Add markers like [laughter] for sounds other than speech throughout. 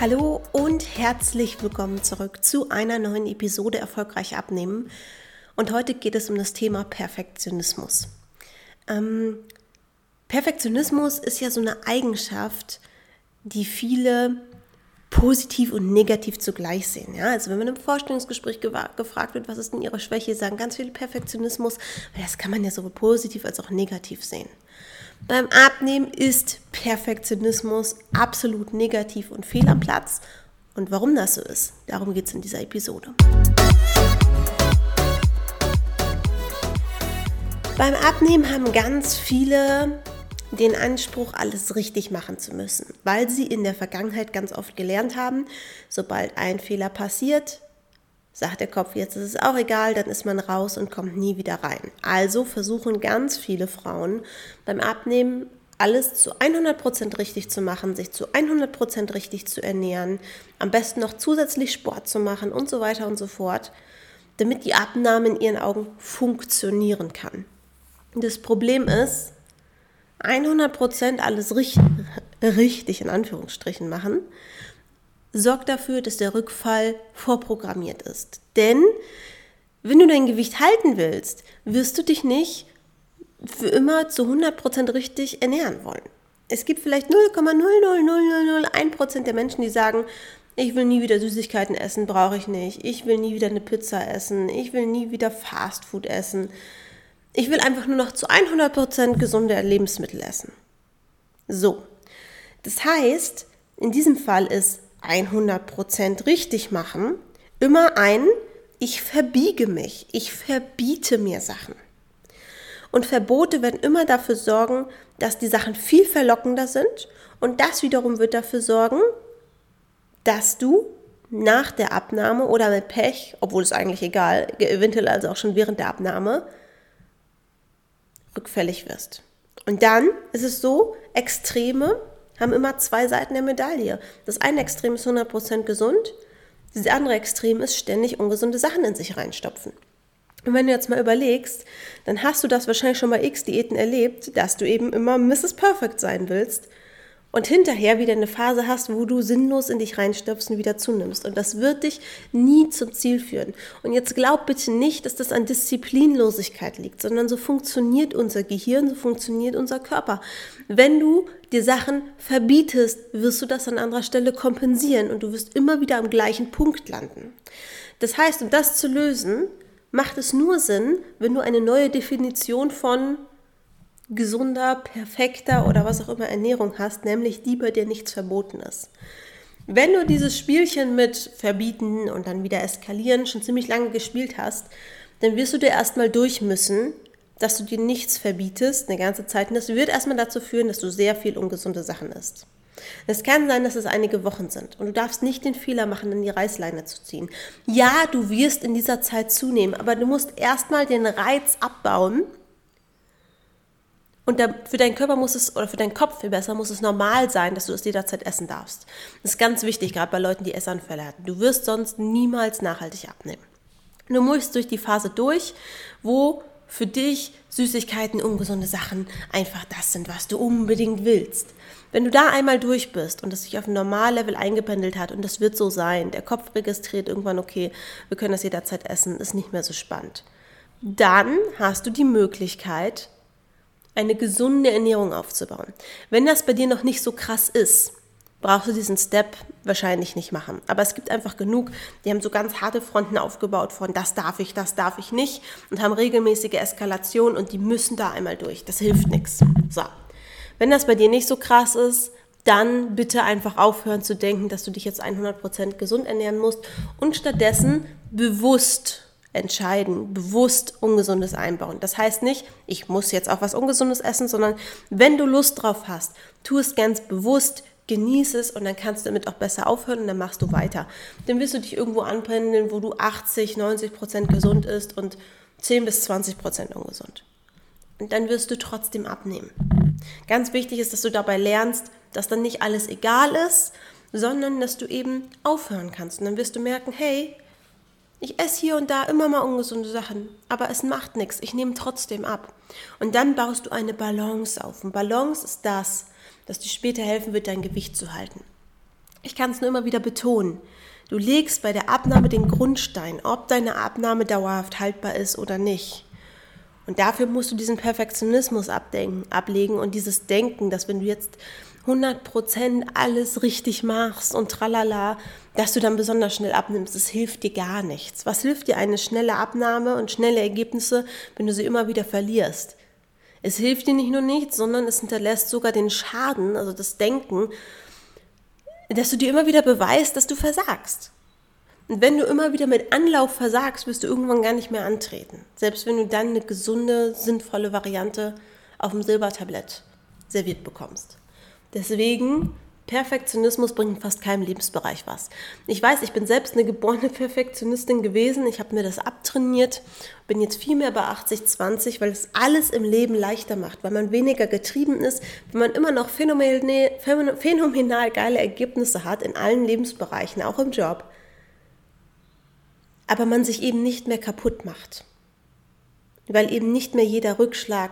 Hallo und herzlich willkommen zurück zu einer neuen Episode Erfolgreich abnehmen. Und heute geht es um das Thema Perfektionismus. Ähm, Perfektionismus ist ja so eine Eigenschaft, die viele positiv und negativ zugleich sehen. Ja? Also wenn man im Vorstellungsgespräch gefragt wird, was ist denn ihre Schwäche, sagen ganz viele Perfektionismus, weil das kann man ja sowohl positiv als auch negativ sehen. Beim Abnehmen ist Perfektionismus absolut negativ und fehl am Platz. Und warum das so ist, darum geht es in dieser Episode. Beim Abnehmen haben ganz viele den Anspruch, alles richtig machen zu müssen, weil sie in der Vergangenheit ganz oft gelernt haben, sobald ein Fehler passiert, sagt der Kopf, jetzt ist es auch egal, dann ist man raus und kommt nie wieder rein. Also versuchen ganz viele Frauen beim Abnehmen alles zu 100% richtig zu machen, sich zu 100% richtig zu ernähren, am besten noch zusätzlich Sport zu machen und so weiter und so fort, damit die Abnahme in ihren Augen funktionieren kann. Das Problem ist, 100% alles richtig, [laughs] richtig in Anführungsstrichen machen, sorgt dafür, dass der Rückfall vorprogrammiert ist. Denn wenn du dein Gewicht halten willst, wirst du dich nicht für immer zu 100% richtig ernähren wollen. Es gibt vielleicht 0,00001% der Menschen, die sagen, ich will nie wieder Süßigkeiten essen, brauche ich nicht. Ich will nie wieder eine Pizza essen. Ich will nie wieder Fastfood essen. Ich will einfach nur noch zu 100% gesunde Lebensmittel essen. So. Das heißt, in diesem Fall ist 100% richtig machen immer ein, ich verbiege mich, ich verbiete mir Sachen. Und Verbote werden immer dafür sorgen, dass die Sachen viel verlockender sind und das wiederum wird dafür sorgen, dass du nach der Abnahme oder mit Pech, obwohl es eigentlich egal, eventuell also auch schon während der Abnahme, rückfällig wirst. Und dann ist es so, Extreme haben immer zwei Seiten der Medaille. Das eine Extrem ist 100% gesund, das andere Extrem ist ständig ungesunde Sachen in sich reinstopfen. Und wenn du jetzt mal überlegst, dann hast du das wahrscheinlich schon bei x Diäten erlebt, dass du eben immer Mrs. Perfect sein willst und hinterher wieder eine Phase hast, wo du sinnlos in dich reinstopfst und wieder zunimmst. Und das wird dich nie zum Ziel führen. Und jetzt glaub bitte nicht, dass das an Disziplinlosigkeit liegt, sondern so funktioniert unser Gehirn, so funktioniert unser Körper. Wenn du dir Sachen verbietest, wirst du das an anderer Stelle kompensieren und du wirst immer wieder am gleichen Punkt landen. Das heißt, um das zu lösen, macht es nur Sinn, wenn du eine neue Definition von gesunder, perfekter oder was auch immer Ernährung hast, nämlich die, bei der nichts verboten ist. Wenn du dieses Spielchen mit verbieten und dann wieder eskalieren schon ziemlich lange gespielt hast, dann wirst du dir erstmal durch müssen, dass du dir nichts verbietest eine ganze Zeit. Und das wird erstmal dazu führen, dass du sehr viel ungesunde Sachen isst. Es kann sein, dass es einige Wochen sind und du darfst nicht den Fehler machen, dann die Reißleine zu ziehen. Ja, du wirst in dieser Zeit zunehmen, aber du musst erstmal den Reiz abbauen, und da, für deinen Körper muss es, oder für deinen Kopf viel besser, muss es normal sein, dass du es jederzeit essen darfst. Das ist ganz wichtig, gerade bei Leuten, die Essanfälle hatten. Du wirst sonst niemals nachhaltig abnehmen. Du musst durch die Phase durch, wo für dich Süßigkeiten, ungesunde Sachen einfach das sind, was du unbedingt willst. Wenn du da einmal durch bist und es sich auf ein Normallevel eingependelt hat und das wird so sein, der Kopf registriert irgendwann, okay, wir können das jederzeit essen, ist nicht mehr so spannend. Dann hast du die Möglichkeit, eine gesunde Ernährung aufzubauen. Wenn das bei dir noch nicht so krass ist, brauchst du diesen Step wahrscheinlich nicht machen. Aber es gibt einfach genug, die haben so ganz harte Fronten aufgebaut von das darf ich, das darf ich nicht und haben regelmäßige Eskalation und die müssen da einmal durch. Das hilft nichts. So. Wenn das bei dir nicht so krass ist, dann bitte einfach aufhören zu denken, dass du dich jetzt 100% gesund ernähren musst und stattdessen bewusst entscheiden, bewusst Ungesundes einbauen. Das heißt nicht, ich muss jetzt auch was Ungesundes essen, sondern wenn du Lust drauf hast, tu es ganz bewusst, genieße es und dann kannst du damit auch besser aufhören und dann machst du weiter. Dann wirst du dich irgendwo anpendeln, wo du 80, 90 Prozent gesund ist und 10 bis 20 Prozent ungesund. Und dann wirst du trotzdem abnehmen. Ganz wichtig ist, dass du dabei lernst, dass dann nicht alles egal ist, sondern dass du eben aufhören kannst. Und dann wirst du merken, hey, ich esse hier und da immer mal ungesunde Sachen, aber es macht nichts. Ich nehme trotzdem ab. Und dann baust du eine Balance auf. Und Balance ist das, das dir später helfen wird, dein Gewicht zu halten. Ich kann es nur immer wieder betonen. Du legst bei der Abnahme den Grundstein, ob deine Abnahme dauerhaft haltbar ist oder nicht. Und dafür musst du diesen Perfektionismus abdenken, ablegen und dieses Denken, dass wenn du jetzt 100% alles richtig machst und tralala, dass du dann besonders schnell abnimmst, das hilft dir gar nichts. Was hilft dir eine schnelle Abnahme und schnelle Ergebnisse, wenn du sie immer wieder verlierst? Es hilft dir nicht nur nichts, sondern es hinterlässt sogar den Schaden, also das Denken, dass du dir immer wieder beweist, dass du versagst. Und wenn du immer wieder mit Anlauf versagst, wirst du irgendwann gar nicht mehr antreten. Selbst wenn du dann eine gesunde, sinnvolle Variante auf dem Silbertablett serviert bekommst. Deswegen, Perfektionismus bringt in fast keinem Lebensbereich was. Ich weiß, ich bin selbst eine geborene [laughs] Perfektionistin gewesen. Ich habe mir das abtrainiert, bin jetzt viel mehr bei 80-20, weil es alles im Leben leichter macht, weil man weniger getrieben ist, wenn man immer noch phänomenal geile Ergebnisse hat in allen Lebensbereichen, auch im Job aber man sich eben nicht mehr kaputt macht, weil eben nicht mehr jeder Rückschlag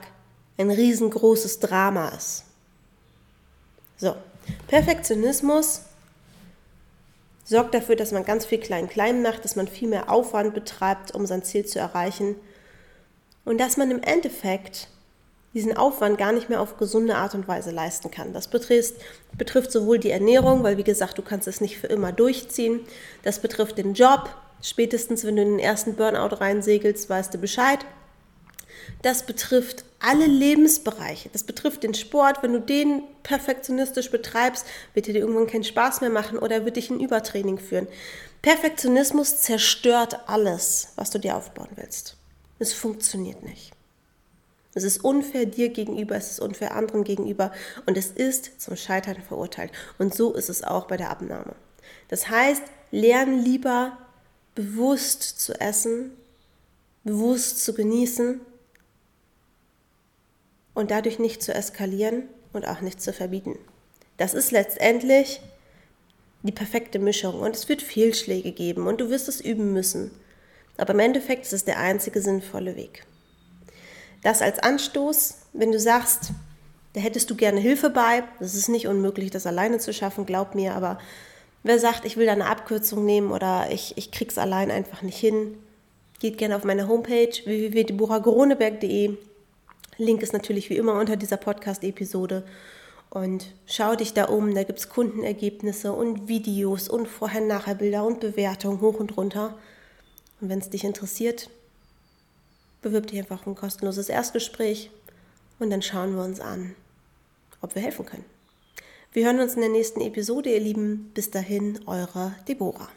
ein riesengroßes Drama ist. So, Perfektionismus sorgt dafür, dass man ganz viel klein-klein macht, dass man viel mehr Aufwand betreibt, um sein Ziel zu erreichen und dass man im Endeffekt diesen Aufwand gar nicht mehr auf gesunde Art und Weise leisten kann. Das betrifft, betrifft sowohl die Ernährung, weil wie gesagt, du kannst es nicht für immer durchziehen, das betrifft den Job, Spätestens, wenn du in den ersten Burnout reinsegelst, weißt du Bescheid. Das betrifft alle Lebensbereiche. Das betrifft den Sport. Wenn du den perfektionistisch betreibst, wird dir irgendwann keinen Spaß mehr machen oder wird dich in Übertraining führen. Perfektionismus zerstört alles, was du dir aufbauen willst. Es funktioniert nicht. Es ist unfair dir gegenüber, es ist unfair anderen gegenüber und es ist zum Scheitern verurteilt. Und so ist es auch bei der Abnahme. Das heißt, lern lieber bewusst zu essen, bewusst zu genießen und dadurch nicht zu eskalieren und auch nicht zu verbieten. Das ist letztendlich die perfekte Mischung und es wird Fehlschläge geben und du wirst es üben müssen. Aber im Endeffekt ist es der einzige sinnvolle Weg. Das als Anstoß, wenn du sagst, da hättest du gerne Hilfe bei, das ist nicht unmöglich, das alleine zu schaffen, glaub mir, aber Wer sagt, ich will da eine Abkürzung nehmen oder ich, ich krieg's allein einfach nicht hin, geht gerne auf meine Homepage www.deborahgroneberg.de. Link ist natürlich wie immer unter dieser Podcast-Episode. Und schau dich da um, da gibt es Kundenergebnisse und Videos und Vorher-Nachher-Bilder und Bewertungen hoch und runter. Und wenn es dich interessiert, bewirb dich einfach ein kostenloses Erstgespräch und dann schauen wir uns an, ob wir helfen können. Wir hören uns in der nächsten Episode, ihr Lieben. Bis dahin, eure Deborah.